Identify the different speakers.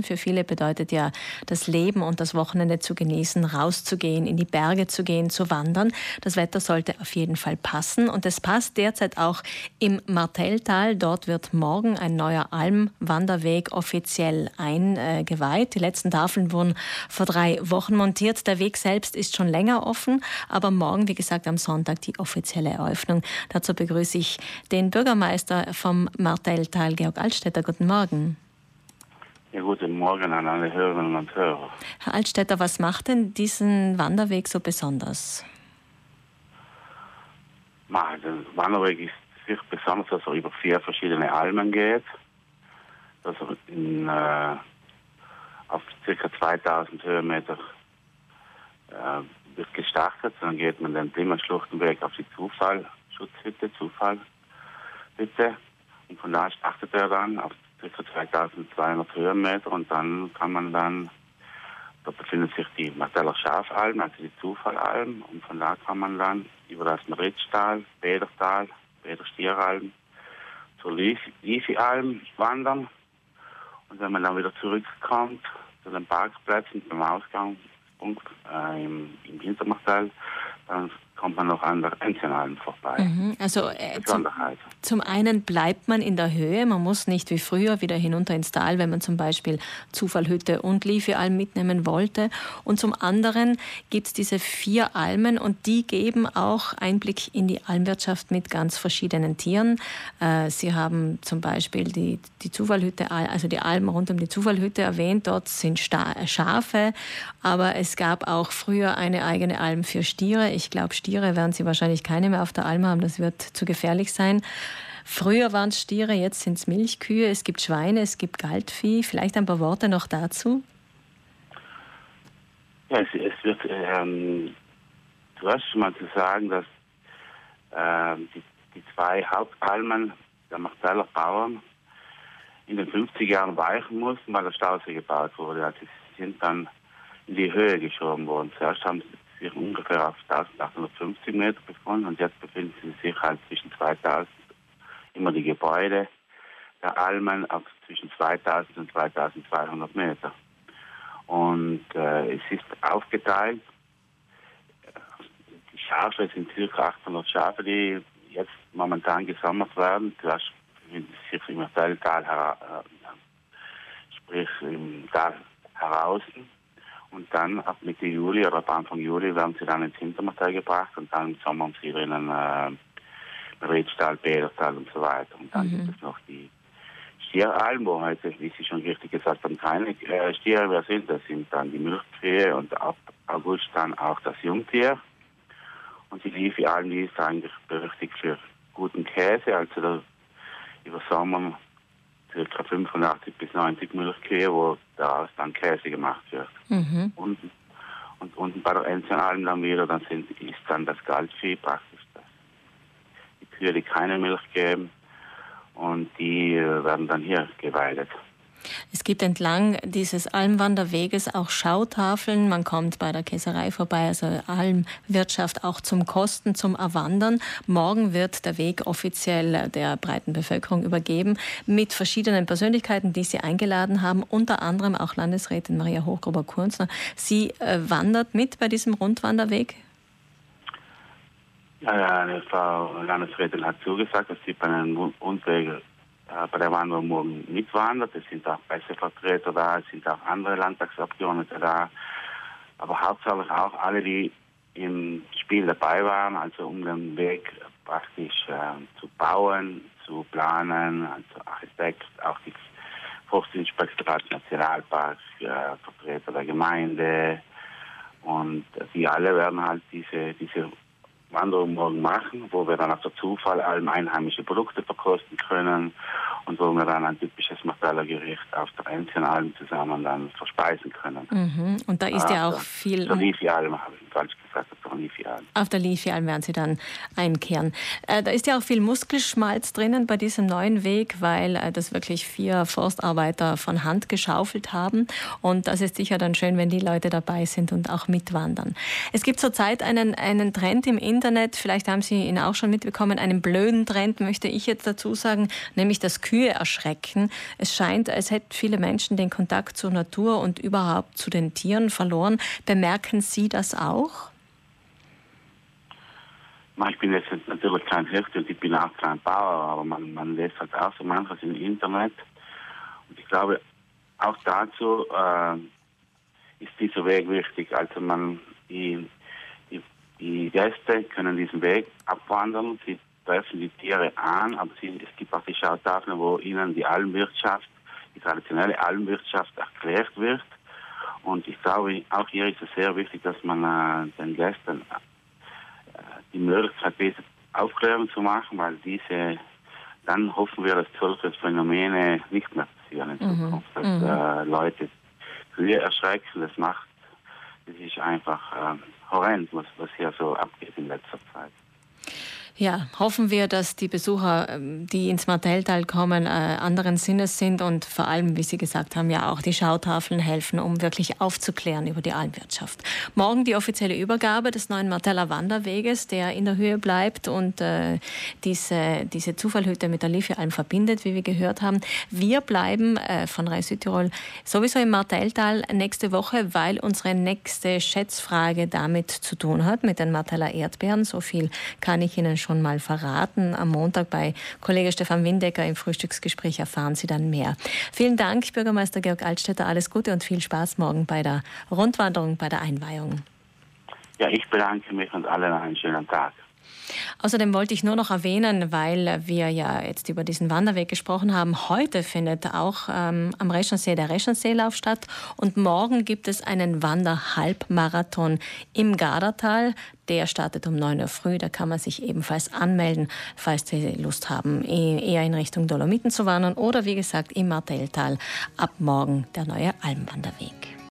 Speaker 1: Für viele bedeutet ja das Leben und das Wochenende zu genießen, rauszugehen, in die Berge zu gehen, zu wandern. Das Wetter sollte auf jeden Fall passen und es passt derzeit auch im Martelltal. Dort wird morgen ein neuer Almwanderweg offiziell eingeweiht. Die letzten Tafeln wurden vor drei Wochen montiert. Der Weg selbst ist schon länger offen, aber morgen, wie gesagt, am Sonntag die offizielle Eröffnung. Dazu begrüße ich den Bürgermeister vom Martelltal, Georg Altstädter. Guten Morgen.
Speaker 2: Ja, guten Morgen an alle Hörerinnen und Hörer.
Speaker 1: Herr Altstädter, was macht denn diesen Wanderweg so besonders?
Speaker 2: Der Wanderweg ist sicher besonders, dass er über vier verschiedene Almen geht, dass er in, äh, auf ca. 2000 Höhenmeter äh, wird gestartet. Dann geht man den Blimmerschluchtenweg auf die Zufallschutzhütte, Zufallhütte. Und von da startet er dann auf ca. 2200 Höhenmeter und dann kann man dann, da befindet sich die Marteller Schafalm, also die Zufallalm und von da kann man dann über das Maritztal, Bedertal, Bederstieralm zur Liefi-Alm wandern und wenn man dann wieder zurückkommt zu den Parkplätzen beim Ausgangspunkt äh, im, im Hintermartell, dann kommt man noch an der Enzianalm vorbei.
Speaker 1: Mhm. Also äh, zum, zum, einen bleibt man in der Höhe, man muss nicht wie früher wieder hinunter ins Tal, wenn man zum Beispiel Zufallhütte und Liefealm mitnehmen wollte. Und zum anderen gibt es diese vier Almen und die geben auch Einblick in die Almwirtschaft mit ganz verschiedenen Tieren. Äh, Sie haben zum Beispiel die, die Zufallhütte, also die Alm rund um die Zufallhütte erwähnt, dort sind Schafe, aber es gab auch früher eine eigene Alm für Stiere. Ich glaube, Stiere Stiere werden Sie wahrscheinlich keine mehr auf der Alm haben, das wird zu gefährlich sein. Früher waren es Stiere, jetzt sind es Milchkühe, es gibt Schweine, es gibt Galtvieh. Vielleicht ein paar Worte noch dazu?
Speaker 2: Ja, es, es wird ähm, zuerst mal zu sagen, dass ähm, die, die, zwei Hauptalmen der Marteller Bauern in den 50 Jahren weichen mussten, weil der Stausee gebaut wurde. Also sie sind dann in die Höhe geschoben worden. Zuerst haben sie sich ungefähr auf 1850 Meter befunden und jetzt befinden sie sich halt zwischen 2000, immer die Gebäude der Almen auf zwischen 2000 und 2200 Meter. Und äh, es ist aufgeteilt. Die Schafe sind circa 800 Schafe, die jetzt momentan gesammelt werden. Befinden sie sich im Tal, äh, sprich im Tal heraus und dann ab Mitte Juli oder ab Anfang Juli werden sie dann ins Hintermatell gebracht und dann im Sommer haben sie drinnen äh, Redstall, Bäderstall und so weiter. Und dann mhm. gibt es noch die Stieralm, wo heute, wie Sie schon richtig gesagt haben, keine äh, Stiere mehr sind. Das sind dann die Milchkühe und ab August dann auch das Jungtier. Und die Liefi-Alm, die ist eigentlich berüchtigt für guten Käse, also über Sommer ca. 85 bis 90 Milchkühe, wo daraus dann Käse gemacht wird. Mhm. Und, und unten bei der Enzianalm dann wieder, dann sind, ist dann das Galtvieh praktisch das. Die Kühe, die keine Milch geben und die äh, werden dann hier geweidet.
Speaker 1: Es gibt entlang dieses Almwanderweges auch Schautafeln. Man kommt bei der Käserei vorbei, also Almwirtschaft auch zum Kosten, zum Erwandern. Morgen wird der Weg offiziell der breiten Bevölkerung übergeben mit verschiedenen Persönlichkeiten, die Sie eingeladen haben, unter anderem auch Landesrätin Maria Hochgruber-Kunzner. Sie äh, wandert mit bei diesem Rundwanderweg?
Speaker 2: Ja, ja, Frau Landesrätin hat zugesagt, dass sie bei einem Rundweg bei der Wanderung morgen mitwandert. Es sind auch Pressevertreter da, es sind auch andere Landtagsabgeordnete da. Aber hauptsächlich auch alle, die im Spiel dabei waren, also um den Weg praktisch äh, zu bauen, zu planen, also Architekt, auch die Forstinspektorat Nationalpark, äh, Vertreter der Gemeinde und die alle werden halt diese, diese Wanderung morgen machen, wo wir dann auf der Zufall allem einheimische Produkte verkosten können und wo wir dann ein typisches Martellergericht auf der Enzianalm zusammen dann verspeisen können.
Speaker 1: Mhm. Und da ist ja auch viel...
Speaker 2: So Liefi-Alm habe ich falsch gesagt. Lifialm.
Speaker 1: Auf der Lifialm werden Sie dann einkehren. Äh, da ist ja auch viel Muskelschmalz drinnen bei diesem neuen Weg, weil äh, das wirklich vier Forstarbeiter von Hand geschaufelt haben. Und das ist sicher dann schön, wenn die Leute dabei sind und auch mitwandern. Es gibt zurzeit einen, einen Trend im Internet, vielleicht haben Sie ihn auch schon mitbekommen, einen blöden Trend, möchte ich jetzt dazu sagen, nämlich das Kühe erschrecken. Es scheint, als hätten viele Menschen den Kontakt zur Natur und überhaupt zu den Tieren verloren. Bemerken Sie das auch?
Speaker 2: Ich bin jetzt natürlich kein Hirte und ich bin auch kein Bauer, aber man, man lässt halt auch so manches im Internet. Und ich glaube, auch dazu äh, ist dieser Weg wichtig. Also man, die, die, die Gäste können diesen Weg abwandern, sie treffen die Tiere an, aber sie, es gibt auch die Schautafeln, wo ihnen die Almwirtschaft, die traditionelle Almwirtschaft erklärt wird. Und ich glaube, auch hier ist es sehr wichtig, dass man äh, den Gästen die Möglichkeit bietet, Aufklärung zu machen, weil diese, dann hoffen wir, dass solche Phänomene nicht mehr passieren in mhm. Zukunft, dass mhm. äh, Leute Kühe erschrecken, das macht, das ist einfach äh, horrend, was, was hier so abgeht in letzter Zeit.
Speaker 1: Ja, hoffen wir, dass die Besucher, ähm, die ins Martelltal kommen, äh, anderen Sinnes sind und vor allem, wie Sie gesagt haben, ja auch die Schautafeln helfen, um wirklich aufzuklären über die Almwirtschaft. Morgen die offizielle Übergabe des neuen Marteller Wanderweges, der in der Höhe bleibt und äh, diese, diese Zufallhütte mit der Liefealm verbindet, wie wir gehört haben. Wir bleiben äh, von Reis Südtirol sowieso im Martelltal nächste Woche, weil unsere nächste Schätzfrage damit zu tun hat, mit den Marteller Erdbeeren. So viel kann ich Ihnen schon mal verraten. Am Montag bei Kollege Stefan Windecker im Frühstücksgespräch erfahren Sie dann mehr. Vielen Dank, Bürgermeister Georg Altstädter. Alles Gute und viel Spaß morgen bei der Rundwanderung, bei der Einweihung.
Speaker 2: Ja, ich bedanke mich und allen einen schönen Tag.
Speaker 1: Außerdem wollte ich nur noch erwähnen, weil wir ja jetzt über diesen Wanderweg gesprochen haben, heute findet auch ähm, am Reschensee der Reschenseelauf statt und morgen gibt es einen Wanderhalbmarathon im Gardertal. Der startet um 9 Uhr früh, da kann man sich ebenfalls anmelden, falls Sie Lust haben, e-, eher in Richtung Dolomiten zu wandern oder wie gesagt im Martelltal ab morgen der neue Almwanderweg.